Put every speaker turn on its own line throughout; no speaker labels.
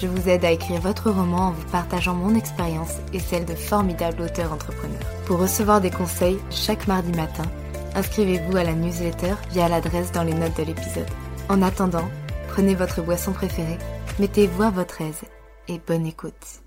je vous aide à écrire votre roman en vous partageant mon expérience et celle de formidables auteurs entrepreneurs. Pour recevoir des conseils chaque mardi matin, inscrivez-vous à la newsletter via l'adresse dans les notes de l'épisode. En attendant, prenez votre boisson préférée, mettez-vous à votre aise et bonne écoute.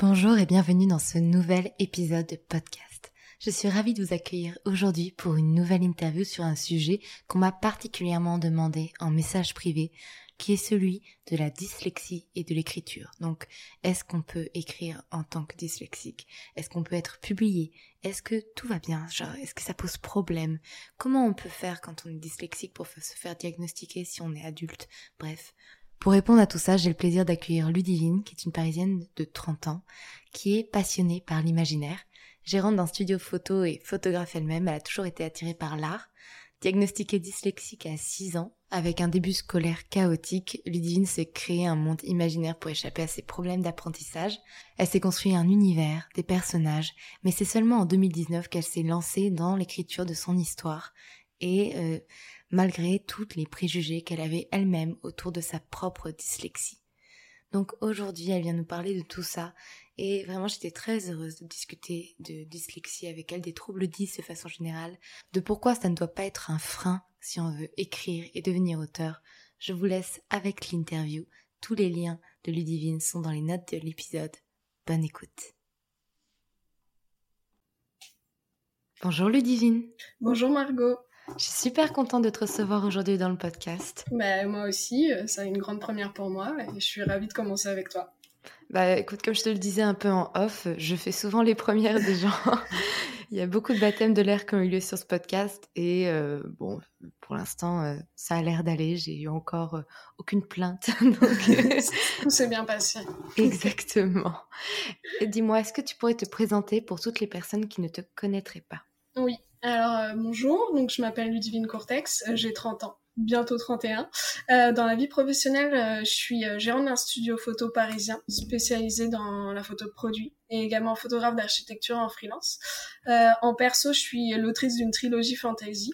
Bonjour et bienvenue dans ce nouvel épisode de podcast. Je suis ravie de vous accueillir aujourd'hui pour une nouvelle interview sur un sujet qu'on m'a particulièrement demandé en message privé, qui est celui de la dyslexie et de l'écriture. Donc, est-ce qu'on peut écrire en tant que dyslexique? Est-ce qu'on peut être publié? Est-ce que tout va bien? Genre, est-ce que ça pose problème? Comment on peut faire quand on est dyslexique pour se faire diagnostiquer si on est adulte? Bref, pour répondre à tout ça, j'ai le plaisir d'accueillir Ludivine, qui est une Parisienne de 30 ans, qui est passionnée par l'imaginaire. Gérante d'un studio photo et photographe elle-même, elle a toujours été attirée par l'art. Diagnostiquée dyslexique à 6 ans, avec un début scolaire chaotique, Ludivine s'est créé un monde imaginaire pour échapper à ses problèmes d'apprentissage. Elle s'est construit un univers, des personnages, mais c'est seulement en 2019 qu'elle s'est lancée dans l'écriture de son histoire. Et euh, malgré toutes les préjugés qu'elle avait elle-même autour de sa propre dyslexie. Donc aujourd'hui, elle vient nous parler de tout ça et vraiment j'étais très heureuse de discuter de dyslexie avec elle, des troubles 10 de façon générale, de pourquoi ça ne doit pas être un frein si on veut écrire et devenir auteur. Je vous laisse avec l'interview. Tous les liens de Ludivine sont dans les notes de l'épisode. Bonne écoute. Bonjour Ludivine.
Bonjour Margot.
Je suis super contente de te recevoir aujourd'hui dans le podcast.
Bah, moi aussi, c'est euh, une grande première pour moi et je suis ravie de commencer avec toi.
Bah écoute, comme je te le disais un peu en off, je fais souvent les premières des gens. Il y a beaucoup de baptêmes de l'air qui ont eu lieu sur ce podcast et euh, bon, pour l'instant, euh, ça a l'air d'aller. J'ai eu encore aucune plainte.
Tout s'est bien passé.
Exactement. Dis-moi, est-ce que tu pourrais te présenter pour toutes les personnes qui ne te connaîtraient pas?
Oui, alors euh, bonjour, donc je m'appelle Ludivine Cortex, euh, j'ai 30 ans, bientôt 31. Euh, dans la vie professionnelle, je suis gérante d'un studio photo parisien spécialisé dans la photo de produits et également photographe d'architecture en freelance. en perso, je suis l'autrice d'une trilogie fantasy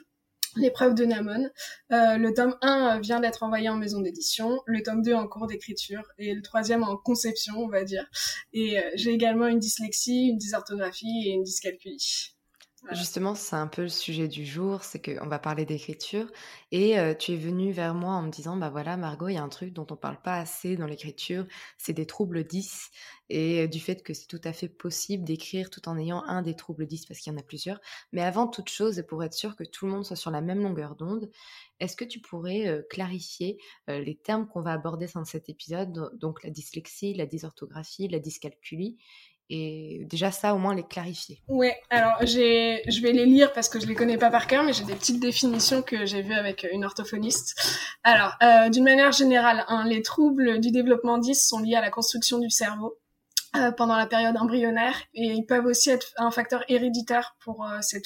L'épreuve de Namon. le tome 1 vient d'être envoyé en maison d'édition, le tome 2 en cours d'écriture et le troisième en conception, on va dire. Et j'ai également une dyslexie, une dysorthographie et une dyscalculie.
Justement, c'est un peu le sujet du jour, c'est qu'on va parler d'écriture. Et tu es venue vers moi en me disant, bah voilà, Margot, il y a un truc dont on parle pas assez dans l'écriture, c'est des troubles 10 et du fait que c'est tout à fait possible d'écrire tout en ayant un des troubles 10 parce qu'il y en a plusieurs. Mais avant toute chose, et pour être sûr que tout le monde soit sur la même longueur d'onde, est-ce que tu pourrais clarifier les termes qu'on va aborder dans cet épisode, donc la dyslexie, la dysorthographie, la dyscalculie, et déjà ça au moins les clarifier.
Ouais, alors je vais les lire parce que je les connais pas par cœur, mais j'ai des petites définitions que j'ai vues avec une orthophoniste. Alors, euh, d'une manière générale, hein, les troubles du développement 10 sont liés à la construction du cerveau. Euh, pendant la période embryonnaire et ils peuvent aussi être un facteur héréditaire pour euh, ces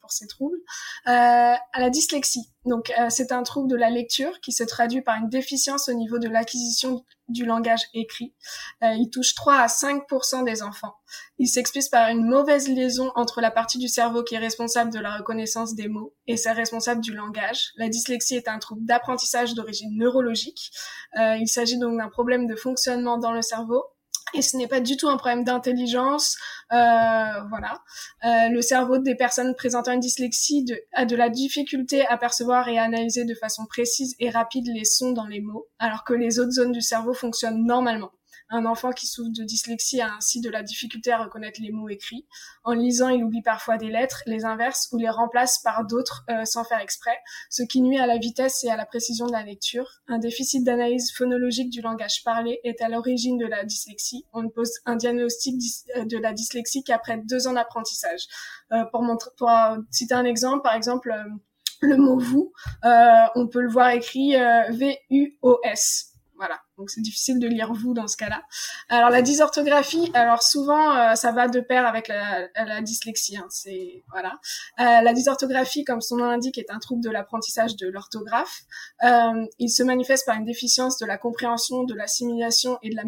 pour ces troubles. Euh, à la dyslexie, donc euh, c'est un trouble de la lecture qui se traduit par une déficience au niveau de l'acquisition du langage écrit. il touche 3 à 5% des enfants. Il s'explique par une mauvaise liaison entre la partie du cerveau qui est responsable de la reconnaissance des mots et celle responsable du langage. La dyslexie est un trouble d'apprentissage d'origine neurologique. il s'agit donc d'un problème de fonctionnement dans le cerveau et ce n'est pas du tout un problème d'intelligence, euh, voilà. Euh, le cerveau des personnes présentant une dyslexie a de la difficulté à percevoir et à analyser de façon précise et rapide les sons dans les mots, alors que les autres zones du cerveau fonctionnent normalement. Un enfant qui souffre de dyslexie a ainsi de la difficulté à reconnaître les mots écrits. En lisant, il oublie parfois des lettres, les inverses ou les remplace par d'autres euh, sans faire exprès, ce qui nuit à la vitesse et à la précision de la lecture. Un déficit d'analyse phonologique du langage parlé est à l'origine de la dyslexie. On ne pose un diagnostic euh, de la dyslexie qu'après deux ans d'apprentissage. Euh, pour, montrer, pour citer un exemple, par exemple, le mot vous, on peut le voir écrit V-U-O-S. Voilà, donc c'est difficile de lire vous dans ce cas-là. Alors la dysorthographie, alors souvent euh, ça va de pair avec la, la dyslexie. Hein, c'est voilà. Euh, la dysorthographie, comme son nom l'indique, est un trouble de l'apprentissage de l'orthographe. Euh, il se manifeste par une déficience de la compréhension, de l'assimilation et de la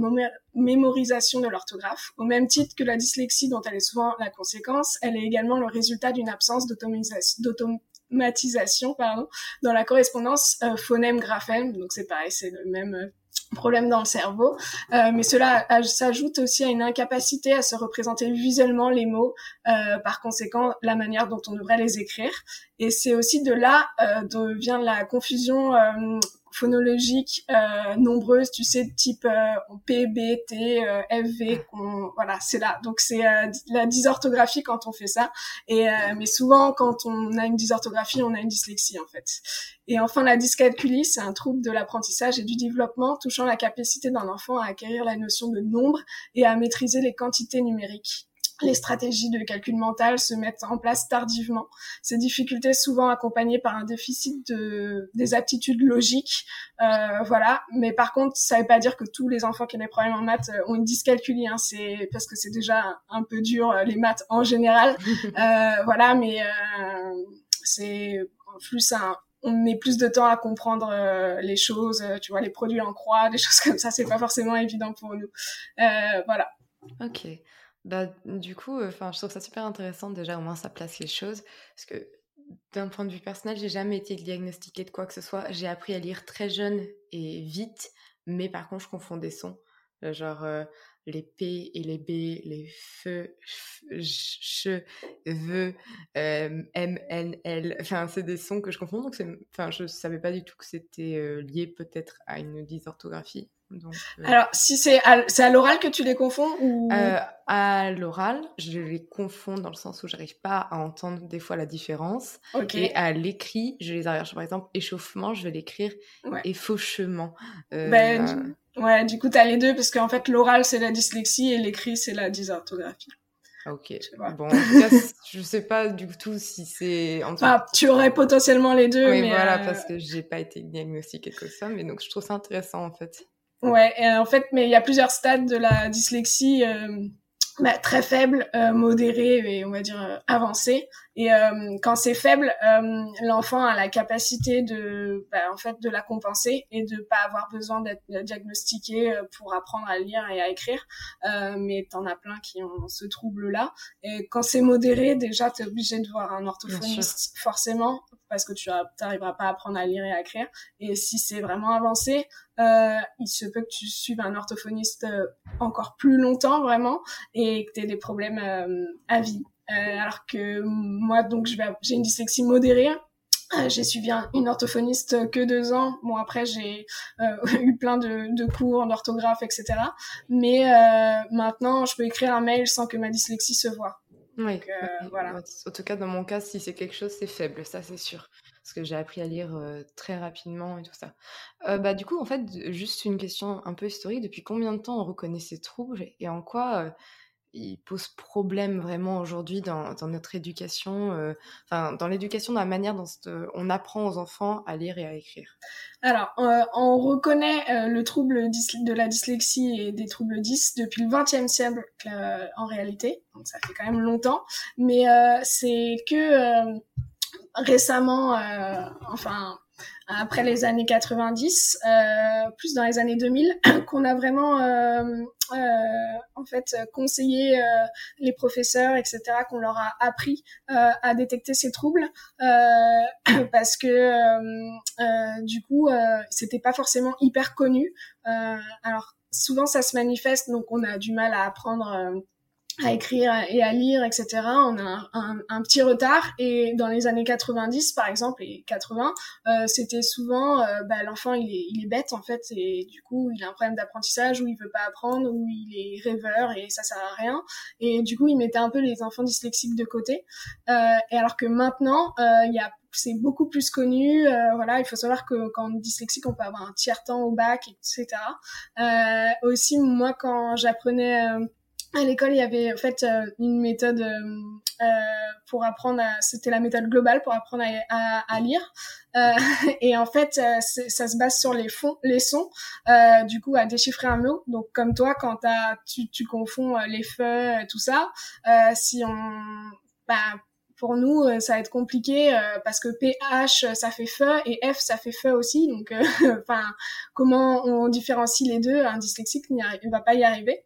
mémorisation de l'orthographe. Au même titre que la dyslexie, dont elle est souvent la conséquence, elle est également le résultat d'une absence d'automatisation pardon, dans la correspondance euh, phonème-graphème. Donc c'est pareil, c'est le même problème dans le cerveau, euh, mais cela s'ajoute aussi à une incapacité à se représenter visuellement les mots, euh, par conséquent la manière dont on devrait les écrire. Et c'est aussi de là euh, dont vient la confusion euh, phonologiques euh, nombreuses, tu sais, type euh, P, B, T, euh, F, V, voilà, c'est là. Donc c'est euh, la dysorthographie quand on fait ça. Et mais souvent quand on a une dysorthographie, on a une dyslexie en fait. Et enfin la dyscalculie, c'est un trouble de l'apprentissage et du développement touchant la capacité d'un enfant à acquérir la notion de nombre et à maîtriser les quantités numériques les stratégies de calcul mental se mettent en place tardivement. Ces difficultés souvent accompagnées par un déficit de des aptitudes logiques, euh, voilà. Mais par contre, ça ne veut pas dire que tous les enfants qui ont des problèmes en maths euh, ont une dyscalculie. Hein. C'est parce que c'est déjà un peu dur euh, les maths en général, euh, voilà. Mais euh, c'est plus un on met plus de temps à comprendre les choses, tu vois, les produits en croix, des choses comme ça, c'est pas forcément évident pour nous. voilà.
Ok. Bah, du coup, enfin, je trouve ça super intéressant déjà, au moins ça place les choses. Parce que d'un point de vue personnel, j'ai jamais été diagnostiquée de quoi que ce soit. J'ai appris à lire très jeune et vite, mais par contre, je confonds des sons. Genre les P et les B, les feux, che, ve, M, N, L. Enfin, c'est des sons que je confonds. Donc, enfin, je savais pas du tout que c'était lié peut-être à une dysorthographie.
Donc, euh, Alors, si c'est à, à l'oral que tu les confonds ou?
Euh, À l'oral, je les confonds dans le sens où j'arrive pas à entendre des fois la différence. Et à l'écrit, je les arrive. Par exemple, échauffement, je vais l'écrire ouais. effauchement.
Euh, ben, ouais, du coup, tu as les deux parce qu'en fait, l'oral c'est la dyslexie et l'écrit c'est la dysorthographie.
Ok. Bon, en tout cas, je sais pas du tout si c'est. En
ah, tu aurais potentiellement les deux.
Oui, voilà, euh, parce que j'ai pas été diagnostiquée que ça, mais donc je trouve ça intéressant en fait.
Ouais, et en fait, mais il y a plusieurs stades de la dyslexie. Euh, bah, très faible, euh, modéré et on va dire euh, avancé. Et euh, quand c'est faible, euh, l'enfant a la capacité de, bah, en fait, de la compenser et de pas avoir besoin d'être diagnostiqué pour apprendre à lire et à écrire. mais t'en as plein qui ont ce trouble-là. Et quand c'est modéré, déjà t'es obligé de voir un orthophoniste forcément parce que tu n'arriveras pas à apprendre à lire et à écrire. Et si c'est vraiment avancé, euh, il se peut que tu suives un orthophoniste euh, encore plus longtemps vraiment et que tu aies des problèmes euh, à vie. Euh, alors que moi, donc, j'ai une dyslexie modérée. j'ai suivi une orthophoniste que deux ans. Bon, après, j'ai eu plein de, de cours d'orthographe, etc. Mais maintenant, je peux écrire un mail sans que ma dyslexie se voie.
Oui. voilà. En tout cas, dans mon cas, si c'est quelque chose, c'est faible, ça c'est sûr. Parce que j'ai appris à lire très rapidement et tout ça. bah, du coup, en fait, juste une question un peu historique. Depuis combien de temps on reconnaît ces troubles et en quoi il pose problème vraiment aujourd'hui dans, dans, notre éducation, euh, enfin dans l'éducation, dans la manière dont on apprend aux enfants à lire et à écrire.
Alors, euh, on reconnaît euh, le trouble de la dyslexie et des troubles 10 depuis le XXe siècle en réalité, donc ça fait quand même longtemps, mais c'est que récemment, enfin après les années 90, euh, plus dans les années 2000, qu'on a vraiment euh, euh, en fait conseillé euh, les professeurs, etc., qu'on leur a appris euh, à détecter ces troubles, parce que du coup, c'était pas forcément hyper connu. alors souvent ça se manifeste, donc on a du mal à apprendre à écrire et à lire, etc. On a un, petit retard. Et dans les années 90, par exemple, et 80, euh, c'était souvent, euh, bah, l'enfant, il est, il est bête, en fait, et du coup, il a un problème d'apprentissage, ou il veut pas apprendre, ou il est rêveur, et ça sert à rien. Et du coup, il mettait un peu les enfants dyslexiques de côté. Euh, et alors que maintenant, euh, il y a c'est beaucoup plus connu. Euh, voilà, il faut savoir que quand on est dyslexique, on peut avoir un tiers temps au bac, etc. Euh, aussi, moi, quand j'apprenais à l'école, il y avait en fait euh, une méthode euh, euh, pour apprendre. C'était la méthode globale pour apprendre à, à, lire. Euh, et en fait, ça se base sur les, fonds, les sons. du coup, à déchiffrer un mot. Donc, comme toi, quand tu, tu confonds les feux, tout ça, si on bah, pour nous, euh, ça va être compliqué euh, parce que PH, ça fait feu et F, ça fait feu aussi. Donc, euh, enfin, comment on différencie les deux Un dyslexique ne va pas y arriver.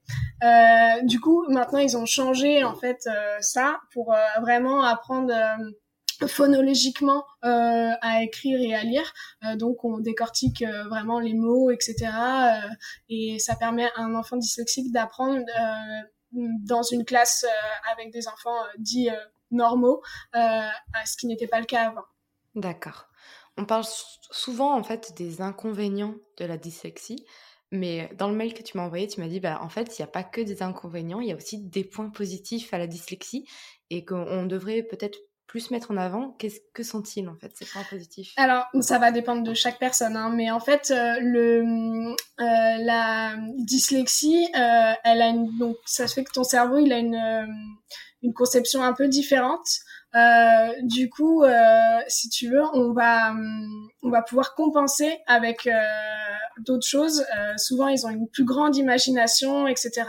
du coup, maintenant, ils ont changé en fait ça pour vraiment apprendre phonologiquement à écrire et à lire. donc on décortique vraiment les mots, etc. et ça permet à un enfant dyslexique d'apprendre dans une classe avec des enfants dits normaux, euh, ce qui n'était pas le cas avant.
D'accord. On parle souvent en fait des inconvénients de la dyslexie, mais dans le mail que tu m'as envoyé, tu m'as dit bah en fait il n'y a pas que des inconvénients, il y a aussi des points positifs à la dyslexie et qu'on devrait peut-être plus mettre en avant. Qu'est-ce que sont-ils en fait ces points positifs?
Alors ça va dépendre de chaque personne, hein, mais en fait euh, le euh, la dyslexie, elle a une, donc ça fait que ton cerveau il a une une conception un peu différente. Euh, du coup, euh, si tu veux, on va on va pouvoir compenser avec euh, d'autres choses. Euh, souvent, ils ont une plus grande imagination, etc.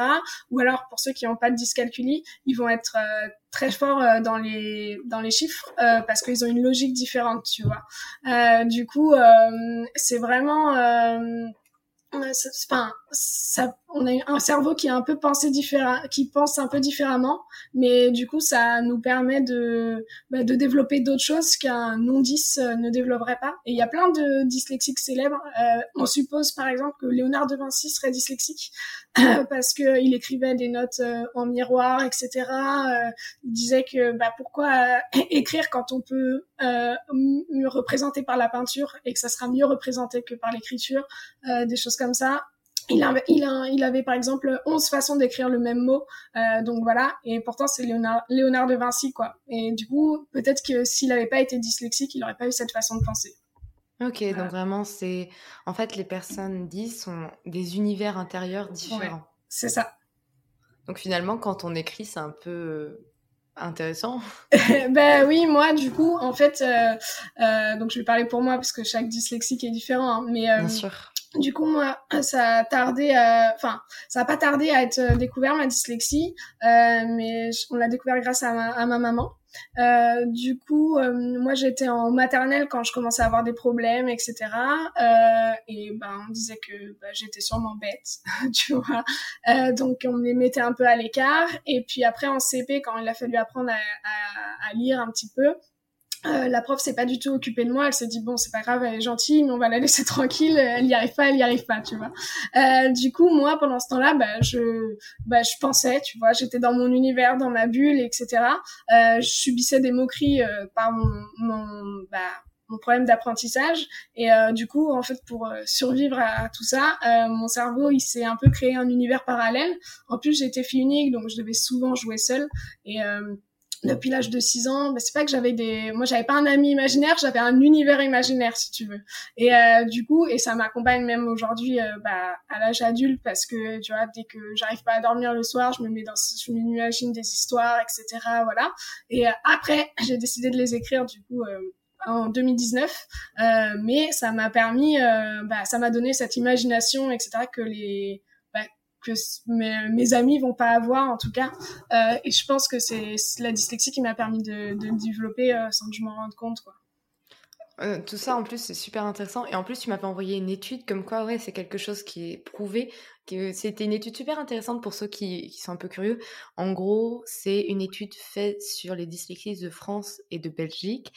Ou alors, pour ceux qui n'ont pas de dyscalculie, ils vont être euh, très forts dans les dans les chiffres parce qu'ils ont une logique différente, tu vois. du coup, c'est vraiment on a un cerveau qui est un peu pensé qui pense un peu différemment, mais du coup, ça nous permet de, bah, de développer d'autres choses qu'un non-dys euh, ne développerait pas. Et il y a plein de dyslexiques célèbres. Euh, on suppose, par exemple, que Léonard de Vinci serait dyslexique parce que il écrivait des notes euh, en miroir, etc. il disait que, bah, pourquoi écrire quand on peut mieux représenter par la peinture et que ça sera mieux représenté que par l'écriture, des choses comme ça il, a, il, a, il avait par exemple 11 façons d'écrire le même mot, euh, donc voilà, et pourtant c'est Léonard, Léonard de Vinci, quoi. Et du coup, peut-être que s'il n'avait pas été dyslexique, il n'aurait pas eu cette façon de penser.
Ok, donc vraiment, c'est. En fait, les personnes disent sont des univers intérieurs différents.
c'est ça.
Donc finalement, quand on écrit, c'est un peu euh, intéressant.
ben oui, moi, du coup, en fait, euh, euh, donc je vais parler pour moi parce que chaque dyslexique est différent, hein, mais. Euh,
Bien sûr
du coup, moi, ça a tardé, enfin, ça a pas tardé à être euh, découvert ma dyslexie, euh, mais on l'a découvert grâce à ma, à ma maman. Euh, du coup, euh, moi j'étais en maternelle quand je commençais à avoir des problèmes, etc. Euh, et ben on disait que bah, j'étais sûrement bête, tu vois. Euh, donc on me mettait un peu à l'écart. Et puis après en CP, quand il a fallu apprendre à, à, à lire un petit peu, euh, la prof s'est pas du tout occupée de moi. Elle s'est dit bon, c'est pas grave, elle est gentille, mais on va la laisser tranquille. Elle y arrive pas, elle y arrive pas, tu vois. Euh, du coup, moi, pendant ce temps-là, bah, je, bah, je pensais, tu vois, j'étais dans mon univers, dans ma bulle, etc. Euh, je subissais des moqueries euh, par mon, mon, bah, mon problème d'apprentissage. Et euh, du coup, en fait, pour survivre à, tout ça, mon cerveau, il s'est un peu créé un univers parallèle. En plus, j'étais fille unique, donc je devais souvent jouer seule. Et depuis l'âge de 6 ans, bah, c'est pas que j'avais des, moi j'avais pas un ami imaginaire, j'avais un univers imaginaire si tu veux. Et euh, du coup, et ça m'accompagne même aujourd'hui, euh, bah, à l'âge adulte parce que tu vois, dès que j'arrive pas à dormir le soir, je me mets dans, je m'imagine des histoires, etc. Voilà. Et euh, après, j'ai décidé de les écrire du coup. en 2019, mais ça m'a permis, bah, ça m'a donné cette imagination, etc. que les que mes, amis vont pas avoir en tout cas. Euh, et je pense que c'est la dyslexie qui m'a permis de, de, le développer euh, sans que je m'en rende compte. Quoi.
Euh, tout ça en plus c'est super intéressant. Et en plus tu m'avais envoyé une étude comme quoi ouais c'est quelque chose qui est prouvé que c'était une étude super intéressante pour ceux qui, sont un peu curieux. En gros c'est une étude faite sur les dyslexies de France et de Belgique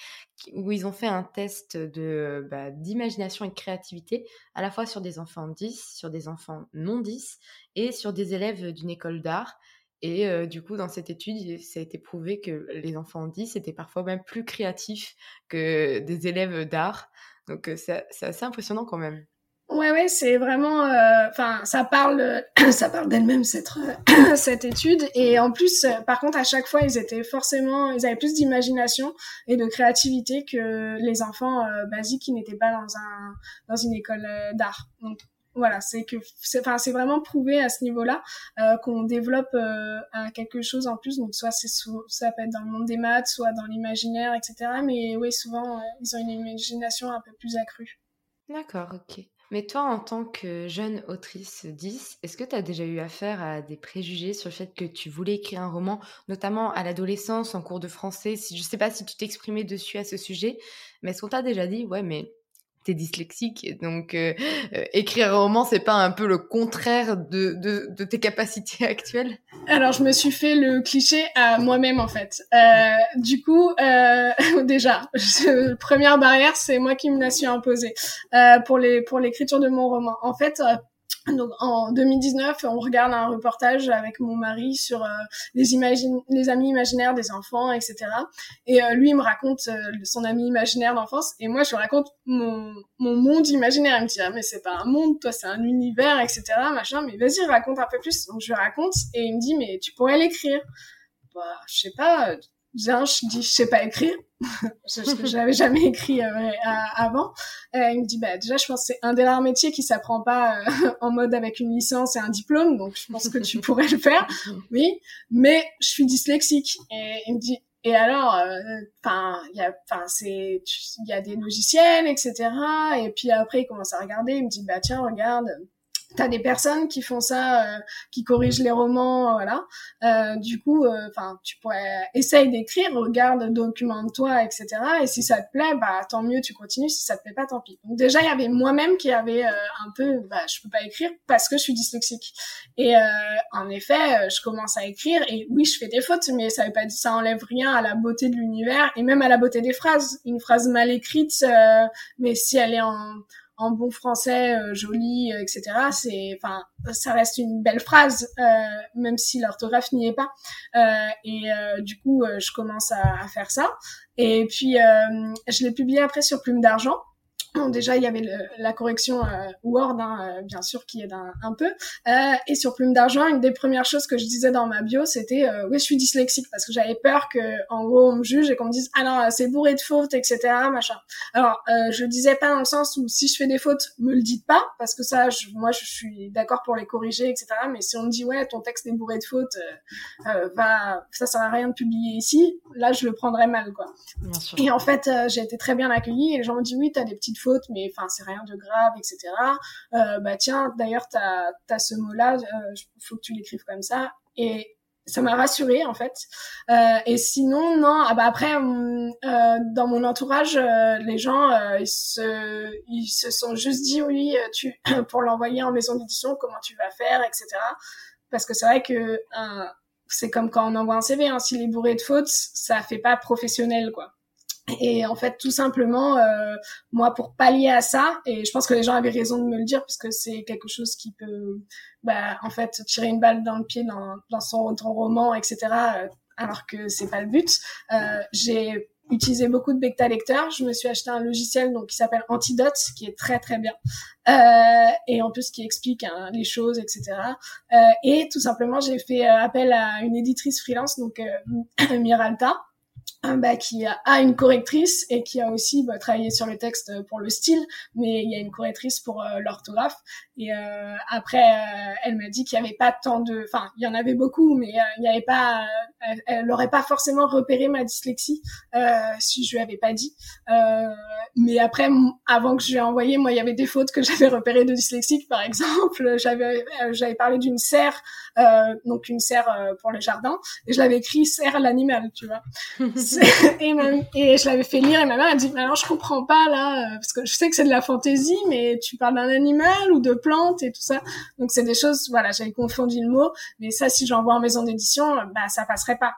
où ils ont fait un test de bah, d'imagination et de créativité à la fois sur des enfants 10 sur des enfants non 10 et sur des élèves d'une école d'art et du coup, dans cette étude, ça a été prouvé que les enfants 10 étaient parfois même plus créatifs que des élèves d'art. Donc c'est assez impressionnant quand même.
Ouais, ouais, c'est vraiment, enfin, ça parle, ça parle d'elle-même cette cette étude. Et en plus, par contre, à chaque fois, ils étaient forcément, ils avaient plus d'imagination et de créativité que les enfants basiques qui n'étaient pas dans un dans une école d'art. Voilà, c'est que c'est enfin c'est vraiment prouvé à ce niveau-là euh, qu'on développe euh, quelque chose en plus. Donc soit c'est ça peut être dans le monde des maths, soit dans l'imaginaire, etc. Mais oui, souvent euh, ils ont une imagination un peu plus accrue.
D'accord, ok. Mais toi, en tant que jeune autrice 10, est-ce que tu as déjà eu affaire à des préjugés sur le fait que tu voulais écrire un roman, notamment à l'adolescence, en cours de français? Si, Je ne sais pas si tu t'exprimais dessus à ce sujet, mais est-ce qu'on t'a déjà dit, ouais, mais dyslexique, donc euh, euh, écrire un roman, c'est pas un peu le contraire de, de, tes capacités actuelles?
Alors, je me suis fait le cliché à moi-même, en fait. Euh, du coup, déjà, première barrière, c'est moi qui me la suis imposée pour les pour l'écriture de mon roman. En fait, donc en 2019, on regarde un reportage avec mon mari sur euh, les, imagine les amis imaginaires des enfants, etc. Et euh, lui, il me raconte euh, son ami imaginaire d'enfance, et moi, je lui raconte mon, mon monde imaginaire. Il me dit ah mais c'est pas un monde, toi, c'est un univers, etc. Machin. Mais vas-y, raconte un peu plus. Donc je lui raconte, et il me dit mais tu pourrais l'écrire. Bah, je sais pas Viens, je dis, je sais pas écrire. je n'avais jamais écrit euh, avant. Euh, il me dit, bah, déjà, je pense que c'est un des rares métiers qui s'apprend pas euh, en mode avec une licence et un diplôme, donc je pense que tu pourrais le faire. Oui, mais je suis dyslexique. Et il me dit, et alors, enfin, il y a, enfin, c'est, il y a des logiciels, etc. Et puis après, il commence à regarder. Il me dit, bah tiens, regarde T'as des personnes qui font ça, euh, qui corrigent les romans, voilà. Euh, du coup, euh, enfin, tu pourrais essayer d'écrire, regarde, documente-toi, etc. Et si ça te plaît, bah tant mieux, tu continues. Si ça te plaît pas, tant pis. Donc déjà, il y avait moi-même qui avait un peu, bah je peux pas écrire parce que je suis dyslexique. Et en effet, je commence à écrire et oui, je fais des fautes, mais ça veut ça enlève rien à la beauté de l'univers et même à la beauté des phrases. Une phrase mal écrite, mais si elle est en en bon français euh, joli, euh, etc. C'est, enfin, ça reste une belle phrase, euh, même si l'orthographe n'y est pas. et du coup, je commence à, à, faire ça. Et puis, je l'ai publié après sur Plume d'argent déjà, il y avait la correction euh, Word, hein, euh, bien sûr, qui aide un, un peu. Euh, et sur Plume d'argent, une des premières choses que je disais dans ma bio, c'était euh, oui, je suis dyslexique parce que j'avais peur que, en gros, on me juge et qu'on me dise ah non, c'est bourré de fautes, etc. Machin. Alors, je le disais pas dans le sens où si je fais des fautes, me le dites pas parce que ça, je, moi, je suis d'accord pour les corriger, etc. Mais si on me dit ouais, ton texte est bourré de fautes, va, ça sert à rien de publier ici. Là, je le prendrais mal, quoi. Bien sûr. Et en fait, j'ai été très bien accueillie et les gens m'ont dit oui, t'as des petites fautes, mais enfin c'est rien de grave, etc. Euh, bah tiens, d'ailleurs t'as as ce mot-là, euh, faut que tu l'écrives comme ça. Et ça m'a rassurée en fait. Euh, et sinon, non. Ah bah après, euh, dans mon entourage, euh, les gens, euh, ils se, ils se sont juste dit oui, tu pour l'envoyer en maison d'édition, comment tu vas faire, etc. Parce que c'est vrai que c'est comme quand on envoie un CV. Hein, S'il est bourré de fautes, ça fait pas professionnel, quoi. Et en fait, tout simplement, euh, moi, pour pallier à ça, et je pense que les gens avaient raison de me le dire, parce que c'est quelque chose qui peut, bah, en fait, tirer une balle dans le pied dans, dans son, roman, etc., euh, alors que c'est pas le but. Euh, j'ai utiliser beaucoup de bêta lecteurs. Je me suis acheté un logiciel donc qui s'appelle Antidote, qui est très très bien, euh, et en plus qui explique hein, les choses, etc. Euh, et tout simplement, j'ai fait euh, appel à une éditrice freelance, donc Miralta, bah, qui a une correctrice et qui a aussi bah, travaillé sur le texte pour le style, mais il y a une correctrice pour euh, l'orthographe. Et euh, après, euh, elle m'a dit qu'il n'y avait pas tant de, enfin, il y en avait beaucoup, mais il n'y avait pas, elle n'aurait pas forcément repéré ma dyslexie si je lui avais pas dit. mais après, avant que je lui ai envoyé, moi, il y avait des fautes que j'avais repérées de dyslexique, par exemple. J'avais, j'avais parlé d'une serre, donc une serre pour le jardin, et je l'avais écrit serre l'animal, tu vois. et, et je l'avais fait lire et ma mère a dit, alors je comprends pas là, euh, parce que je sais que c'est de la fantaisie, mais tu parles d'un animal ou de plantes et tout ça. Donc c'est des choses, voilà, j'avais confondu le mot, mais ça, si j'envoie en maison d'édition, bah ça passerait pas.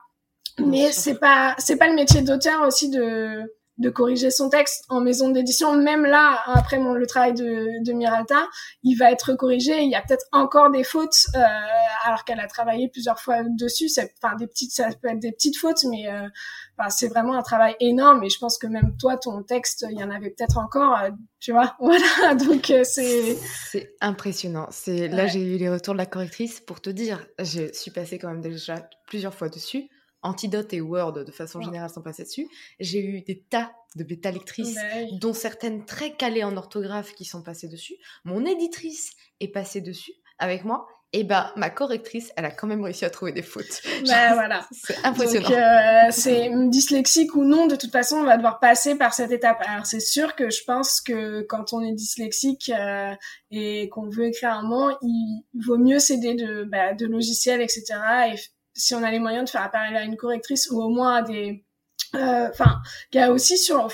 Mais c'est pas, c'est pas le métier d'auteur aussi de de corriger son texte en maison d'édition. Même là, après mon, le travail de, de Miralta, il va être corrigé. Il y a peut-être encore des fautes, euh, alors qu'elle a travaillé plusieurs fois dessus. Enfin, des petites, ça peut être des petites fautes, mais euh, enfin, c'est vraiment un travail énorme. Et je pense que même toi, ton texte, il y en avait peut-être encore. Euh, tu vois, voilà. Donc euh, c'est
c'est impressionnant. C'est là, j'ai eu les retours de la correctrice pour te dire. Je suis passée quand même déjà plusieurs fois dessus Antidote et Word, de façon générale, sont passés dessus. J'ai eu des tas de bêta lectrices, dont certaines très calées en orthographe qui sont passées dessus. Mon éditrice est passée dessus avec moi. Et bah, ma correctrice, elle a quand même réussi à trouver des fautes.
Bah, voilà.
C'est impressionnant.
Donc, euh, c'est dyslexique ou non, de toute façon, on va devoir passer par cette étape. Alors, c'est sûr que je pense que quand on est dyslexique euh, et qu'on veut écrire un mot, il vaut mieux s'aider de, bah, de logiciels, etc. et si on a les moyens de faire apparaître à une correctrice ou au moins à des enfin, il y a aussi sur,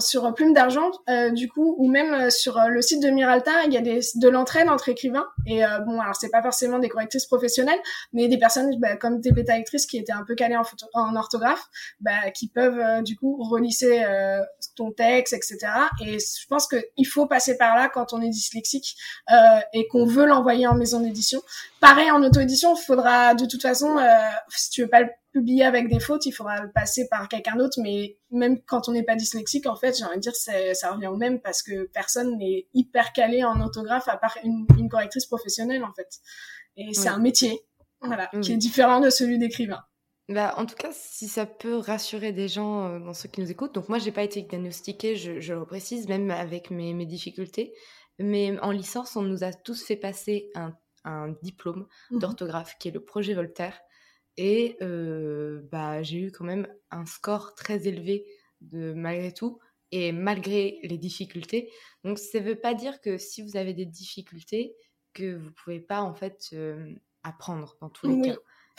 sur Plume d'argent, euh, du coup, ou même euh, sur le site de Miralta, il y a des, de l'entraide entre écrivains. Et bon, alors c'est pas forcément des correctrices professionnelles, mais des personnes bah, comme des bêta lectrices qui étaient un peu calées en, photo, en orthographe, bah, qui peuvent du coup relisser ton texte, etc. Et je pense qu'il faut passer par là quand on est dyslexique et qu'on veut l'envoyer en maison d'édition. Pareil en auto-édition, il faudra de toute façon, si tu veux pas le publier avec des fautes, il faudra le passer par quelqu'un d'autre. Mais même quand on n'est pas dyslexique, en fait, j'ai envie de dire, ça revient au même parce que personne n'est hyper calé en orthographe à part une, correctrice professionnelle, en fait. Et c'est un métier, voilà, qui est différent de celui d'écrivain.
Bah, en tout cas, si ça peut rassurer des gens euh, dans ceux qui nous écoutent. Donc moi, j'ai pas été diagnostiquée, je, je, le précise, même avec mes, mes, difficultés. Mais en licence, on nous a tous fait passer un, un diplôme mmh d'orthographe qui est le projet Voltaire. Et bah, j'ai eu quand même un score très élevé de malgré tout et malgré les difficultés. Donc ça ne veut pas dire que si vous avez des difficultés, que vous ne pouvez pas en fait apprendre dans tous les cas.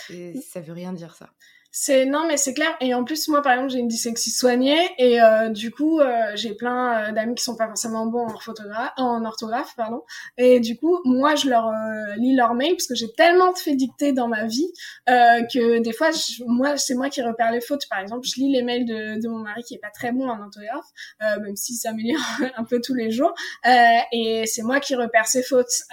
Et ça veut rien dire ça.
C'est non mais c'est clair. Et en plus moi par exemple j'ai une dyslexie soignée et euh, du coup euh, j'ai plein euh, d'amis qui sont pas forcément bons en orthographe en orthographe pardon. Et du coup moi je leur lis leur mail parce que j'ai tellement fait dicter dans ma vie que des fois moi c'est moi qui repère les fautes. Par exemple je lis les mails de, de mon mari qui est pas très bon en orthographe même si ça s'améliore un peu tous les jours et c'est moi qui repère ses fautes.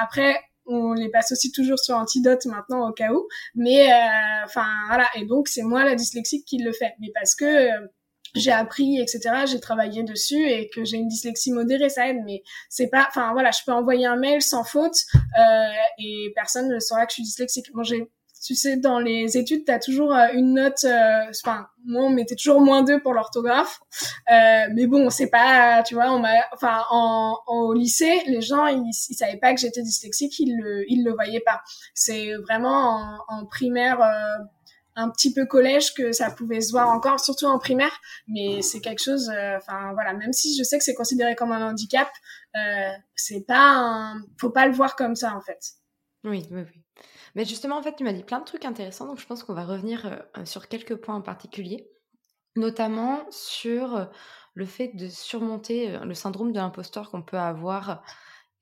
Après on les passe aussi toujours sur antidote maintenant au cas où. Mais euh, enfin voilà, et donc c'est moi la dyslexique qui le fait. Mais parce que euh, j'ai appris, etc. J'ai travaillé dessus et que j'ai une dyslexie modérée, ça aide. Mais c'est pas, enfin voilà, je peux envoyer un mail sans faute euh, et personne ne saura que je suis dyslexique. Tu sais, dans les études, tu as toujours euh, une note, euh, enfin, moi, on mettait toujours moins deux pour l'orthographe. Euh, mais bon, c'est pas, tu vois, on m'a, enfin, en, au lycée, les gens, ils, ils savaient pas que j'étais dyslexique, ils le, ils le voyaient pas. C'est vraiment en, en primaire, euh, un petit peu collège que ça pouvait se voir encore, surtout en primaire. Mais c'est quelque chose, enfin, voilà, même si je sais que c'est considéré comme un handicap, c'est pas un, faut pas le voir comme ça, en fait.
Oui, oui, oui. Mais justement, en fait, tu m'as dit plein de trucs intéressants, donc je pense qu'on va revenir euh, sur quelques points en particulier, notamment sur euh, le fait de surmonter euh, le syndrome de l'imposteur qu'on peut avoir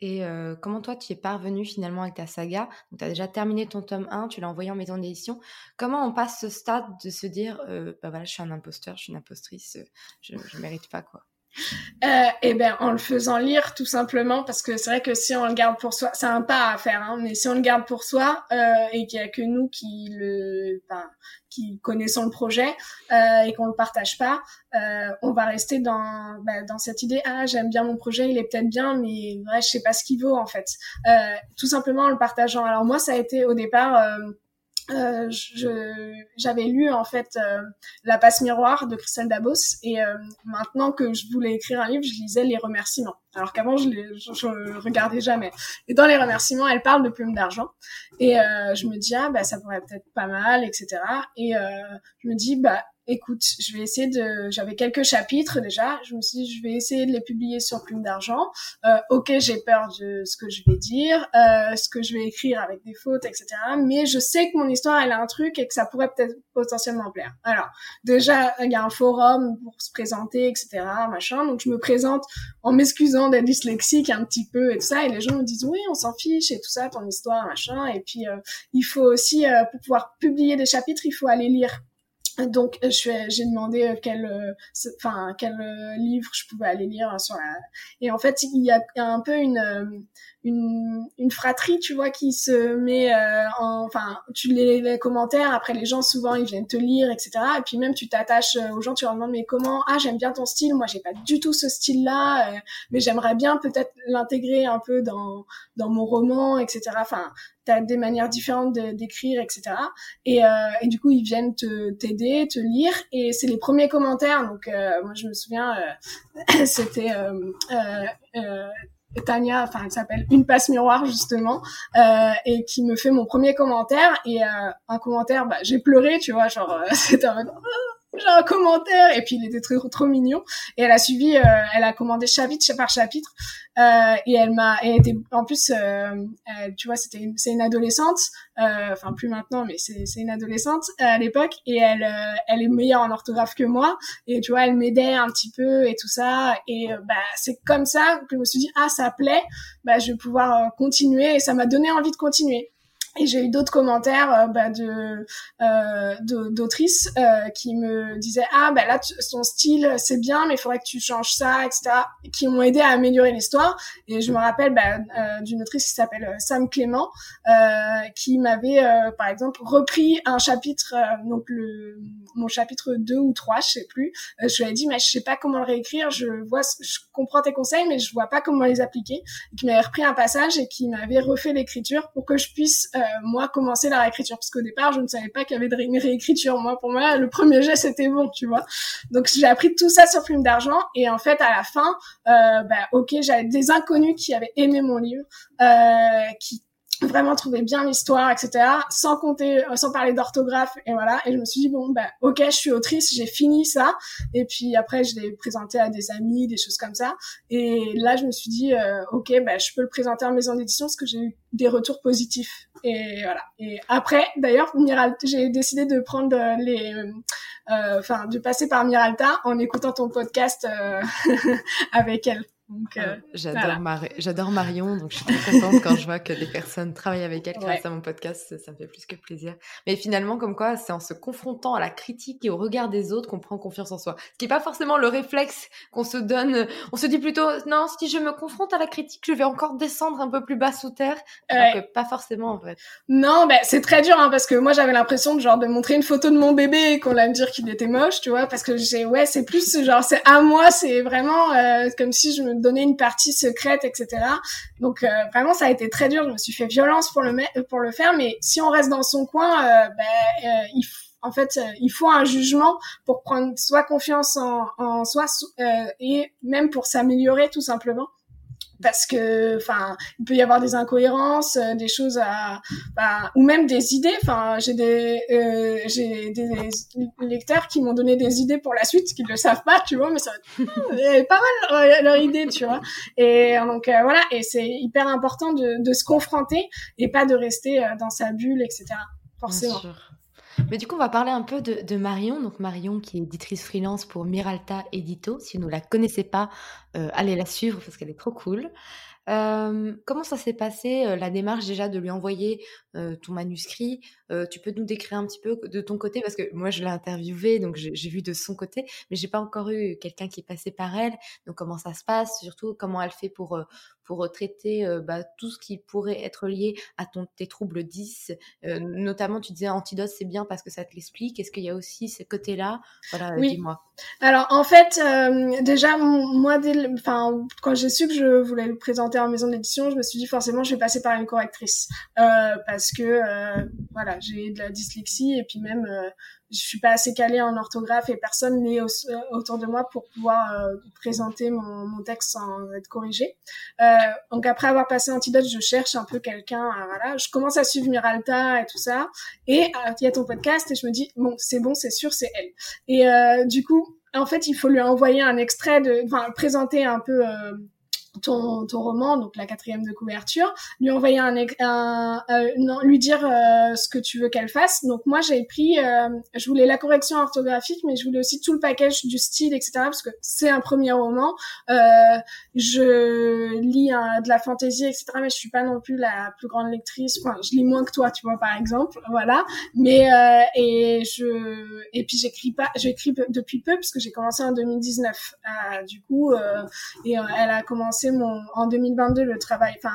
et comment toi tu es parvenu finalement avec ta saga? Tu as déjà terminé ton tome 1, tu l'as envoyé en maison d'édition. Comment on passe ce stade de se dire, bah voilà, je suis un imposteur, je suis une impostrice, je ne mérite pas quoi?
Euh, Eh ben, en le faisant lire, tout simplement, parce que c'est vrai que si on le garde pour soi, c'est un pas à faire, hein, mais si on le garde pour soi euh, et qu'il y a que nous qui le, qui connaissons le projet euh, et qu'on le partage pas, euh, on va rester dans bah, dans cette idée ah j'aime bien mon projet, il est peut-être bien, mais vrai je sais pas ce qu'il vaut en fait. Euh, tout simplement en le partageant. Alors moi ça a été au départ euh, euh, j'avais lu en fait euh, La passe miroir de Christelle Dabos et euh, maintenant que je voulais écrire un livre, je lisais les remerciements. Alors qu'avant je, les, je, regardais jamais. Et dans les remerciements, elle parle de plumes d'argent et je me dis ah bah ça pourrait peut-être pas mal, etc. Et je me dis bah écoute, je vais essayer de. J'avais quelques chapitres déjà. Je me suis dit, je vais essayer de les publier sur Plume d'argent. Euh, ok, j'ai peur de ce que je vais dire, euh, ce que je vais écrire avec des fautes, etc. Mais je sais que mon histoire, elle a un truc et que ça pourrait peut-être potentiellement plaire. Alors, déjà, il y a un forum pour se présenter, etc. Machin. Donc, je me présente en m'excusant d'être dyslexique un petit peu et tout ça. Et les gens me disent, oui, on s'en fiche et tout ça, ton histoire, machin. Et puis, euh, il faut aussi, euh, pour pouvoir publier des chapitres, il faut aller lire donc j'ai demandé euh, quel euh, enfin quel euh, livre je pouvais aller lire sur la et en fait il y a un peu une une, une fratrie tu vois qui se met en enfin tu les, les commentaires après les gens souvent ils viennent te lire etc et puis même tu t'attaches aux gens tu leur demandes mais comment? Ah j'aime bien ton style moi j'ai pas du tout ce style là mais j'aimerais bien peut-être l'intégrer un peu dans dans mon roman etc enfin t'as des manières différentes d'écrire, etc. Et, euh, et, du coup, ils viennent te t'aider, te lire, et c'est les premiers commentaires. Donc, euh, moi, je me souviens, euh, c'était euh, euh, Tania, enfin, elle s'appelle Une passe miroir justement, et qui me fait mon premier commentaire. Et un commentaire, bah, j'ai pleuré, tu vois, genre, c'était un j'ai un commentaire. Et puis il était trop trop mignon. Et elle a suivi euh, elle a commandé chapitre par chapitre. Euh, et elle m'a elle était en plus euh, tu vois c'était c'est une adolescente. Euh, enfin plus maintenant mais c'est c'est une adolescente à l'époque. Et elle elle est meilleure en orthographe que moi. Et tu vois elle m'aidait un petit peu et tout ça. Et bah c'est comme ça que je me suis dit ah ça plaît. Bah je vais pouvoir continuer. Et ça m'a donné envie de continuer et j'ai eu d'autres commentaires euh, bah, de euh, d'autrices euh, qui me disaient ah ben là ton style c'est bien mais il faudrait que tu changes ça etc qui m'ont aidé à améliorer l'histoire. Et je me rappelle bah, euh, d'une autrice qui s'appelle euh, Sam Clément qui m'avait par exemple repris un chapitre donc le mon chapitre 2 ou 3 je sais plus. Je lui ai dit mais je sais pas comment le réécrire je vois je comprends tes conseils mais je vois pas comment les appliquer. Et qui m'avait repris un passage et qui m'avait refait l'écriture pour que je puisse euh, moi commencer la réécriture. Parce qu'au départ je ne savais pas qu'il y avait de réécriture. Moi pour moi le premier jet c'était bon tu vois. Donc j'ai appris tout ça sur Plume d'argent. Et en fait à la fin euh, bah ok j'avais des inconnus qui avaient aimé mon livre euh, qui vraiment trouver bien l'histoire, etc. Sans compter, euh, sans parler d'orthographe, et voilà. Et je me suis dit bon, bah ok, je suis autrice, j'ai fini ça. Et puis après, je l'ai présenté à des amis, des choses comme ça. Et là, je me suis dit euh, ok, bah je peux le présenter en maison d'édition parce que j'ai eu des retours positifs. Et voilà. Et après, d'ailleurs, j'ai décidé de prendre les, euh, enfin, de passer par Miralta en écoutant ton podcast avec elle.
Euh, j'adore Marion, donc je suis très contente quand je vois que des personnes travaillent avec elle grâce à mon podcast, ça, me fait plus que plaisir. Mais finalement, comme quoi, c'est en se confrontant à la critique et au regard des autres qu'on prend confiance en soi. Ce qui n'est pas forcément le réflexe qu'on se donne. On se dit plutôt, non, si je me confronte à la critique, je vais encore descendre un peu plus bas sous terre. Que pas forcément en fait.
Non, ben c'est très dur hein, parce que moi j'avais l'impression de genre de montrer une photo de mon bébé et qu'on allait me dire qu'il était moche, tu vois, parce que j'ai ouais, c'est plus genre c'est à moi, c'est vraiment euh, comme si je me donner une partie secrète, etc. Donc euh, vraiment, ça a été très dur. Je me suis fait violence pour le pour le faire, mais si on reste dans son coin, euh, ben, euh, il en fait, il faut un jugement pour prendre soit confiance en, en soi et même pour s'améliorer tout simplement parce que enfin il peut y avoir des incohérences euh, des choses à ou même des idées. Enfin j'ai des euh, j'ai des lecteurs qui m'ont donné des idées pour la suite qui le savent pas tu vois mais ça pas mal leur idée tu vois. Et donc euh, voilà et c'est hyper important de, de se confronter et pas de rester dans sa bulle etc forcément
mais du coup, on va parler un peu de, Marion. Donc Marion qui est éditrice freelance pour Miralta Edito. Si vous ne la connaissez pas, euh, allez la suivre parce qu'elle est trop cool. Euh, comment ça s'est passé, euh, la démarche déjà de lui envoyer ton manuscrit tu peux nous décrire un petit peu de ton côté? Parce que moi je l'ai interviewée, donc j'ai vu de son côté, mais j'ai pas encore eu quelqu'un qui est passé par elle. Donc comment ça se passe, surtout comment elle fait pour pour traiter bah, tout ce qui pourrait être lié à ton, tes troubles 10. notamment, tu disais antidote, c'est bien parce que ça te l'explique. Est-ce qu'il y a aussi ce côté-là? Voilà, oui. dis-moi.
Alors, en fait, déjà, moi, enfin, quand j'ai su que je voulais le présenter en maison d'édition, je me suis dit forcément, je vais passer par une correctrice. parce que, voilà, j'ai de la dyslexie et puis même je suis pas assez calée en orthographe et personne n'est autour de moi pour pouvoir euh, présenter mon, mon, texte sans être corrigé. Euh, donc après avoir passé Antidote, je cherche un peu quelqu'un. Euh, voilà, je commence à suivre Miralta et tout ça. Et euh, il y a ton podcast et je me dis bon, c'est bon, c'est sûr, c'est elle. Et du coup, en fait, il faut lui envoyer un extrait de, enfin, présenter un peu ton, ton roman, donc la quatrième de couverture, lui envoyer un, un euh, non, lui dire euh, ce que tu veux qu'elle fasse. Donc moi j'ai pris, euh, je voulais la correction orthographique, mais je voulais aussi tout le package du style, etc. Parce que c'est un premier roman. je lis de la fantaisie, etc. Mais je suis pas non plus la plus grande lectrice. Enfin, je lis moins que toi, tu vois, par exemple. Voilà. Mais et je et puis j'écris pas, j'écris depuis peu parce que j'ai commencé en 2019. du coup, et elle a commencé en 2022 le travail. Enfin,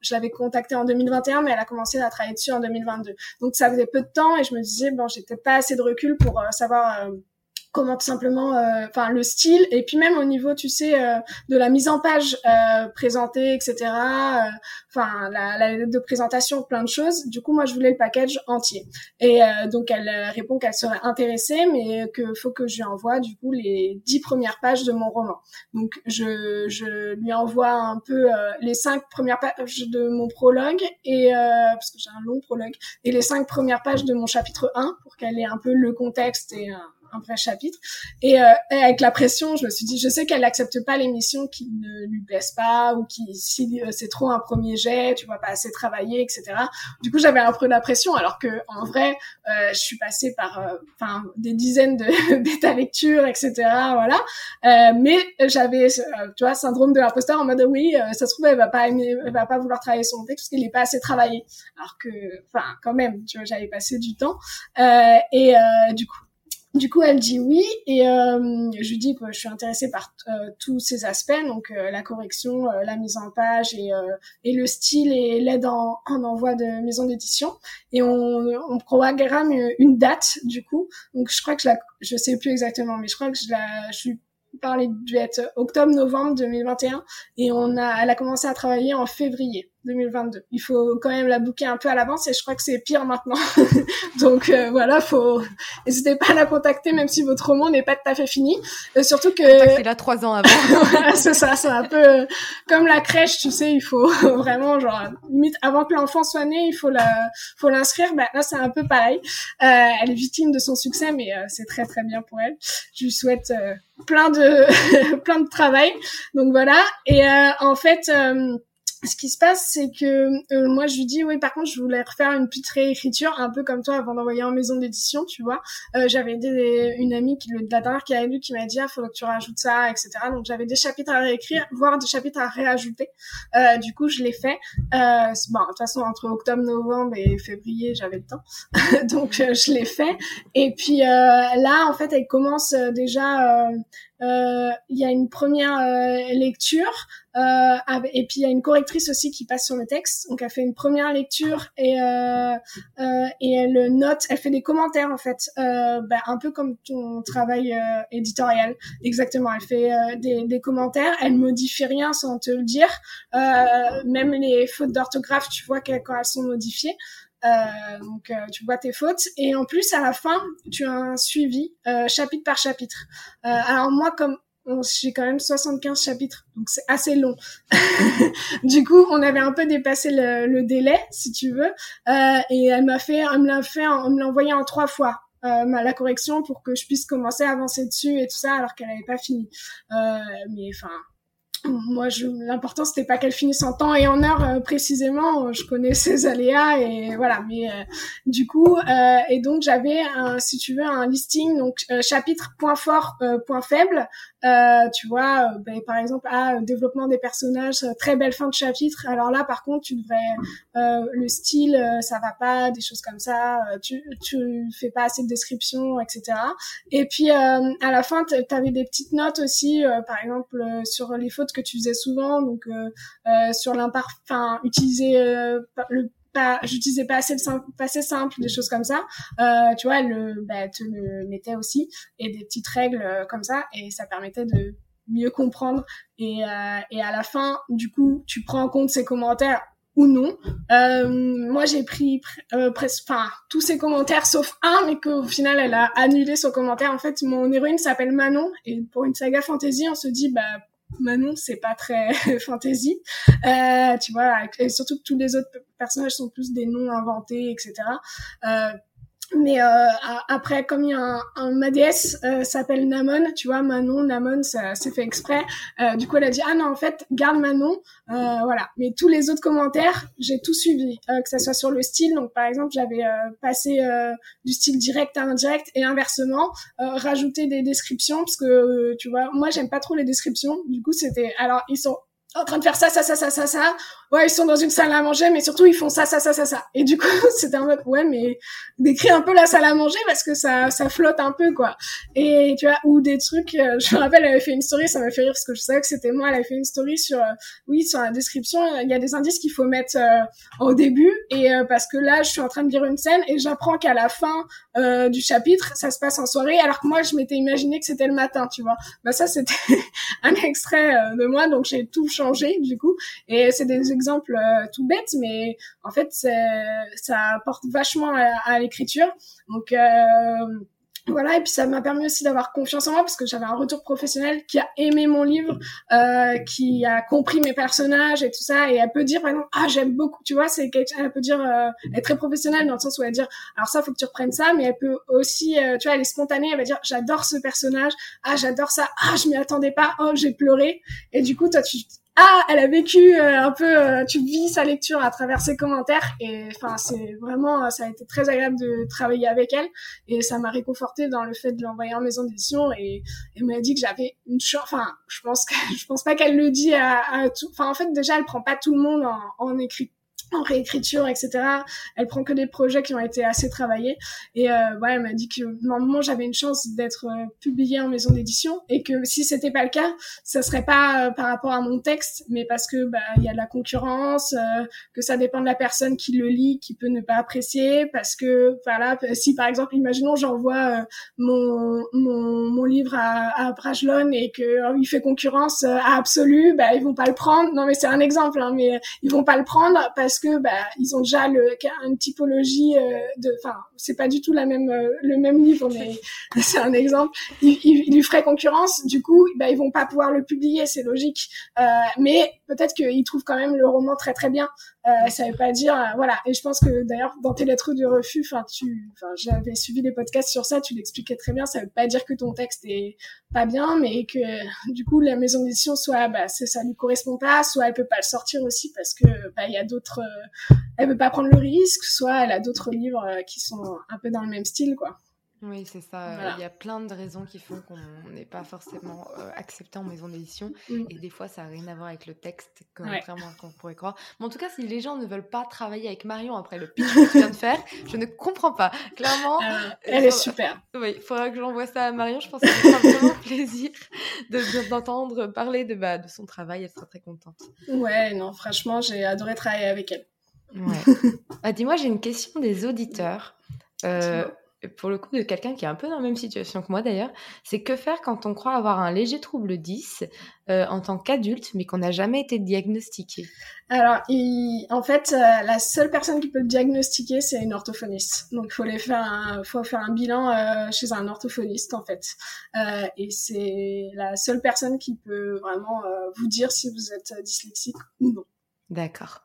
je l'avais contacté en 2021, mais elle a commencé à travailler dessus en 2022. Donc ça faisait peu de temps et je me disais bon, j'étais pas assez de recul pour euh, savoir euh, comment tout simplement euh, enfin le style et puis même au niveau tu sais euh, de la mise en page euh, présentée etc euh, enfin la, la lettre de présentation plein de choses. Du coup moi je voulais le package entier. Et donc elle répond qu'elle serait intéressée mais que faut que je lui envoie du coup les dix premières pages de mon roman. Donc je, je lui envoie un peu les cinq premières pages de mon prologue et parce que j'ai un long prologue et les cinq premières pages de mon chapitre 1 pour qu'elle ait un peu le contexte et un vrai chapitre. Et, euh, avec la pression, je me suis dit, je sais qu'elle n'accepte pas l'émission qui ne lui plaise pas ou qui, si euh, c'est trop un premier jet, tu vois pas assez travailler, etc. Du coup, j'avais un peu la pression, alors que en vrai, euh, je suis passée par, euh, enfin, des dizaines de bêta lectures, etc. Voilà. Euh, mais j'avais, tu vois, syndrome de l'imposteur en mode oui, ça se trouve, elle va pas aimer, elle va pas vouloir travailler son texte parce qu'il n'est pas assez travaillé. Alors que, enfin, quand même, tu vois, j'avais passé du temps. et du coup, du coup, elle dit oui et euh, je lui dis que je suis intéressée par euh, tous ces aspects, donc euh, la correction, euh, la mise en page et, et le style et l'aide en, en, envoi de maison d'édition. Et on, on programme une date du coup. Donc je crois que je la, je sais plus exactement, mais je crois que je la, je suis parlé dû être octobre-novembre 2021 et on a, elle a commencé à travailler en février. 2022. Il faut quand même la booker un peu à l'avance et je crois que c'est pire maintenant. Donc euh, voilà, faut n'hésitez pas à la contacter même si votre roman n'est pas tout à fait fini. Euh, surtout que
c'est là trois ans avant.
voilà, c'est ça, c'est un peu euh, comme la crèche, tu sais, il faut vraiment genre limite avant que l'enfant soit né, il faut la faut l'inscrire. Bah, là c'est un peu pareil. elle est victime de son succès, mais c'est très très bien pour elle. Je lui souhaite plein de plein de travail. Donc voilà. Et en fait ce qui se passe, c'est que euh, moi je lui dis oui par contre je voulais refaire une petite réécriture un peu comme toi avant d'envoyer en maison d'édition, tu vois. Euh, j'avais une amie qui le la dernière qui a lu qui m'a dit ah faut que tu rajoutes ça etc. Donc j'avais des chapitres à réécrire, voire des chapitres à réajouter. Euh, du coup je l'ai fait. Euh, bon de toute façon entre octobre novembre et février j'avais le temps, donc euh, je l'ai fait. Et puis là en fait elle commence déjà euh, il y a une première euh, lecture euh, et puis il y a une correctrice aussi qui passe sur le texte. Donc elle fait une première lecture et et elle note, elle fait des commentaires en fait, bah, un peu comme ton travail éditorial. Exactement, elle fait des, des, commentaires, elle modifie rien sans te le dire. même les fautes d'orthographe, tu vois quand elles sont modifiées. Euh, donc euh, tu vois tes fautes et en plus à la fin tu as un suivi euh, chapitre par chapitre. alors moi comme j'ai quand même 75 chapitres, donc c'est assez long. du coup, on avait un peu dépassé le, le délai, si tu veux, euh, et elle m'a fait, elle me l'a fait, elle me l'a envoyé en trois fois. Euh, la correction pour que je puisse commencer à avancer dessus et tout ça alors qu'elle n'avait pas fini. Euh, mais enfin, moi, l'important c'était pas qu'elle finisse en temps et en heure euh, précisément. Je connais ses aléas et voilà. Mais euh, du coup, euh, et donc j'avais, si tu veux, un listing donc chapitre point fort, point faible. Tu vois, ben, par exemple, ah, développement des personnages, très belle fin de chapitre. Alors là, par contre, tu devrais le style, ça va pas, des choses comme ça. tu tu fais pas assez de description, etc. Et puis à la fin, tu avais des petites notes aussi, par exemple sur les fautes que tu faisais souvent, donc euh, euh, sur l'impar, enfin utiliser euh, le pas, j'utilisais pas assez le assez simple, des choses comme ça. Euh, tu vois, elle le, bah, te le mettait aussi et des petites règles comme ça et ça permettait de mieux comprendre et, euh, et à la fin, du coup, tu prends en compte ses commentaires ou non. Euh, moi, j'ai pris euh, presque, enfin, tous ses commentaires sauf un, mais qu'au final, elle a annulé son commentaire. En fait, mon héroïne s'appelle Manon, et pour une saga fantasy, on se dit, bah, Manon, c'est pas très fantasy, euh, tu vois, et surtout que tous les autres personnages sont plus des noms inventés, etc. Euh, mais euh, après, comme il y a un, un ma déesse euh, s'appelle Namon, tu vois, Manon, Namon, ça c'est fait exprès. Euh, du coup, elle a dit ah non, en fait, garde Manon, euh, voilà. Mais tous les autres commentaires, j'ai tout suivi, euh, que ça soit sur le style. Donc, par exemple, j'avais euh, passé du style direct à indirect et inversement, rajouter des descriptions parce que tu vois, moi j'aime pas trop les descriptions. Du coup, c'était alors ils sont en train de faire ça, ça, ça, ça, ça, ça. Ouais, ils sont dans une salle à manger, mais surtout ils font ça, ça, ça, ça, ça. Et du coup, c'était un mode, ouais, mais décris un peu la salle à manger parce que ça, ça flotte un peu, quoi. Et tu vois, ou des trucs, euh, je me rappelle, elle avait fait une story, ça m'a fait rire parce que je savais que c'était moi, elle avait fait une story sur, euh, oui, sur la description, il y a des indices qu'il faut mettre euh, au début, et parce que là, je suis en train de lire une scène et j'apprends qu'à la fin du chapitre, ça se passe en soirée, alors que moi, je m'étais imaginé que c'était le matin, tu vois. Bah ça, c'était un extrait de moi, donc j'ai tout changé du coup. Et c'est des exemples euh, tout bêtes, mais en fait, ça apporte vachement à, l'écriture. Donc euh, voilà et puis ça m'a permis aussi d'avoir confiance en moi parce que j'avais un retour professionnel qui a aimé mon livre euh, qui a compris mes personnages et tout ça et elle peut dire exemple ah j'aime beaucoup tu vois c'est elle peut dire euh, elle est très professionnelle dans le sens où elle va dire alors ça faut que tu reprennes ça mais elle peut aussi tu vois elle est spontanée elle va dire j'adore ce personnage ah j'adore ça ah je m'y attendais pas oh j'ai pleuré et du coup toi tu ah, elle a vécu euh, un peu, euh, tu vis sa lecture à travers ses commentaires et enfin c'est vraiment, ça a été très agréable de travailler avec elle et ça m'a réconforté dans le fait de l'envoyer en maison d'édition et elle m'a dit que j'avais une chance, enfin je pense que je pense pas qu'elle le dit à, à tout, enfin en fait déjà elle prend pas tout le monde en, en écrit en réécriture, etc. Elle prend que des projets qui ont été assez travaillés. Et euh, ouais, elle m'a dit que normalement j'avais une chance d'être euh, publiée en maison d'édition et que si c'était pas le cas, ça serait pas euh, par rapport à mon texte, mais parce que bah il y a de la concurrence, euh, que ça dépend de la personne qui le lit, qui peut ne pas apprécier, parce que voilà, si par exemple, imaginons j'envoie mon, mon, mon livre à, à Brajlon et que il fait concurrence à Absolu, bah ils vont pas le prendre. Non mais c'est un exemple, hein, mais ils vont pas le prendre parce que bah, ils ont déjà le, une typologie euh, de, enfin, c'est pas du tout la même, euh, le même livre, mais c'est un exemple. Ils, ils, lui feraient concurrence, du coup, bah, ils vont pas pouvoir le publier, c'est logique. Euh, mais peut-être qu'ils trouvent quand même le roman très très bien. Euh, ça veut pas dire, euh, voilà. Et je pense que d'ailleurs dans tes lettres de refus, enfin, tu, enfin, j'avais suivi des podcasts sur ça, tu l'expliquais très bien. Ça veut pas dire que ton texte est pas bien, mais que du coup la maison d'édition soit, bah, ça lui correspond pas, soit elle peut pas le sortir aussi parce que bah, il y a d'autres, euh, elle veut pas prendre le risque, soit elle a d'autres livres euh, qui sont un peu dans le même style, quoi.
Oui, c'est ça. Il y a plein de raisons qui font qu'on n'est pas forcément euh, accepté en maison d'édition. Mm. Et des fois, ça n'a rien à voir avec le texte, contrairement à ce qu'on pourrait croire. Mais en tout cas, si les gens ne veulent pas travailler avec Marion après le pitch que tu viens de faire, je ne comprends pas. Clairement.
Euh, elle est super.
Oui, il faudra que j'envoie ça à Marion. Je pense que ça vraiment plaisir d'entendre parler de, bah, de son travail. Elle sera très contente.
Ouais, non, franchement, j'ai adoré travailler avec elle.
Ouais. ah, Dis-moi, j'ai une question des auditeurs. Euh, pour le coup de quelqu'un qui est un peu dans la même situation que moi d'ailleurs, c'est que faire quand on croit avoir un léger trouble 10 euh, en tant qu'adulte, mais qu'on n'a jamais été diagnostiqué
Alors, en fait, euh, la seule personne qui peut le diagnostiquer, c'est une orthophoniste. Donc, il faut, faire un, faut faire un bilan euh, chez un orthophoniste, en fait. et c'est la seule personne qui peut vraiment vous dire si vous êtes dyslexique ou non.
D'accord.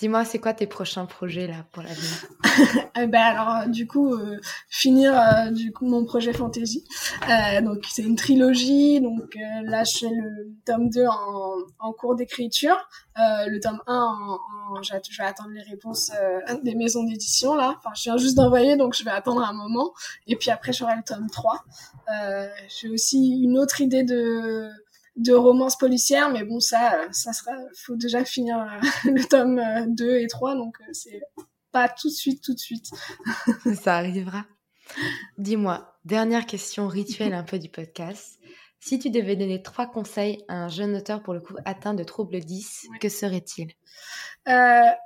Dis-moi, c'est quoi tes prochains projets là pour l'avenir
euh, ben alors du coup euh, finir euh, du coup mon projet fantasy. donc c'est une trilogie. Donc là je fais le tome 2 en, en cours d'écriture. le tome 1 en, en je vais attendre les réponses des maisons d'édition là. Enfin je viens juste d'envoyer donc je vais attendre un moment. Et puis après j'aurai le tome 3. J'ai aussi une autre idée de de romance policière, mais bon, ça, ça sera, faut déjà finir euh, le tome 2 euh, et 3, donc euh, c'est pas tout de suite, tout de suite.
ça arrivera. Dis-moi, dernière question rituelle un peu du podcast. Si tu devais donner trois conseils à un jeune auteur pour le coup atteint de troubles 10, que serait-il?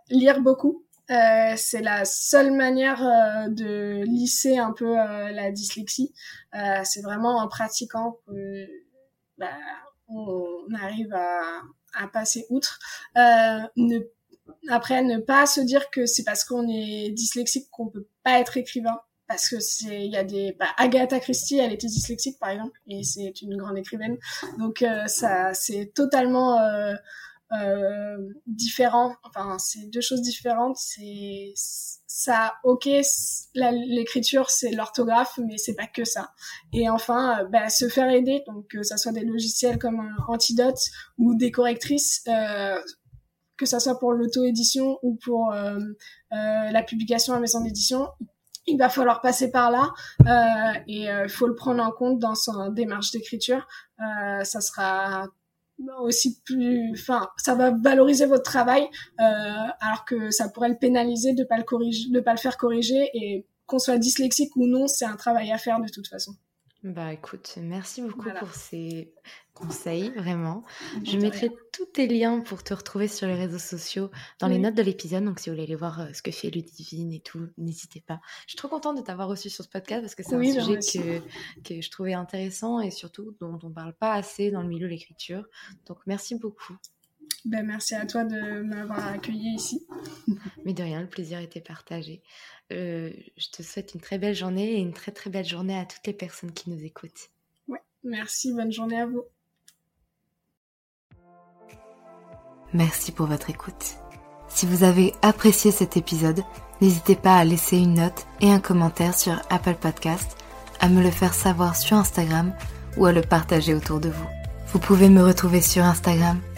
Lire beaucoup. c'est la seule manière de lisser un peu la dyslexie. c'est vraiment en pratiquant que bah, on arrive à, à passer outre. Euh, ne, après, ne pas se dire que c'est parce qu'on est dyslexique qu'on peut pas être écrivain. Parce que c'est, il y a des, bah, Agatha Christie, elle était dyslexique par exemple, et c'est une grande écrivaine. Donc euh, ça, c'est totalement euh, euh, différent. Enfin, c'est deux choses différentes. C'est ça, ok, l'écriture c'est l'orthographe, mais c'est pas que ça. Et enfin, euh, bah, se faire aider, donc que ça soit des logiciels comme Antidote ou des correctrices. Euh, que ça soit pour l'auto-édition ou pour euh, euh, la publication à maison d'édition, il va falloir passer par là euh, et il faut le prendre en compte dans son démarche d'écriture. ça sera aussi plus enfin ça va valoriser votre travail euh, alors que ça pourrait le pénaliser de pas le de pas le faire corriger et qu'on soit dyslexique ou non c'est un travail à faire de toute façon
bah écoute, merci beaucoup pour ces conseils, vraiment. Je mettrai tous tes liens pour te retrouver sur les réseaux sociaux dans les notes de l'épisode. Donc si vous voulez aller voir euh, ce que fait Ludivine et tout, n'hésitez pas. Je suis trop contente de t'avoir reçu sur ce podcast parce que c'est un sujet que, que, je trouvais intéressant et surtout dont on parle pas assez dans le milieu de l'écriture. Donc merci beaucoup.
Ben, merci à toi de m'avoir accueilli ici.
Mais de rien, le plaisir était partagé. Euh, je te souhaite une très belle journée et une très très belle journée à toutes les personnes qui nous écoutent.
Ouais, merci, bonne journée à vous.
Merci pour votre écoute. Si vous avez apprécié cet épisode, n'hésitez pas à laisser une note et un commentaire sur Apple Podcast, à me le faire savoir sur Instagram ou à le partager autour de vous. Vous pouvez me retrouver sur Instagram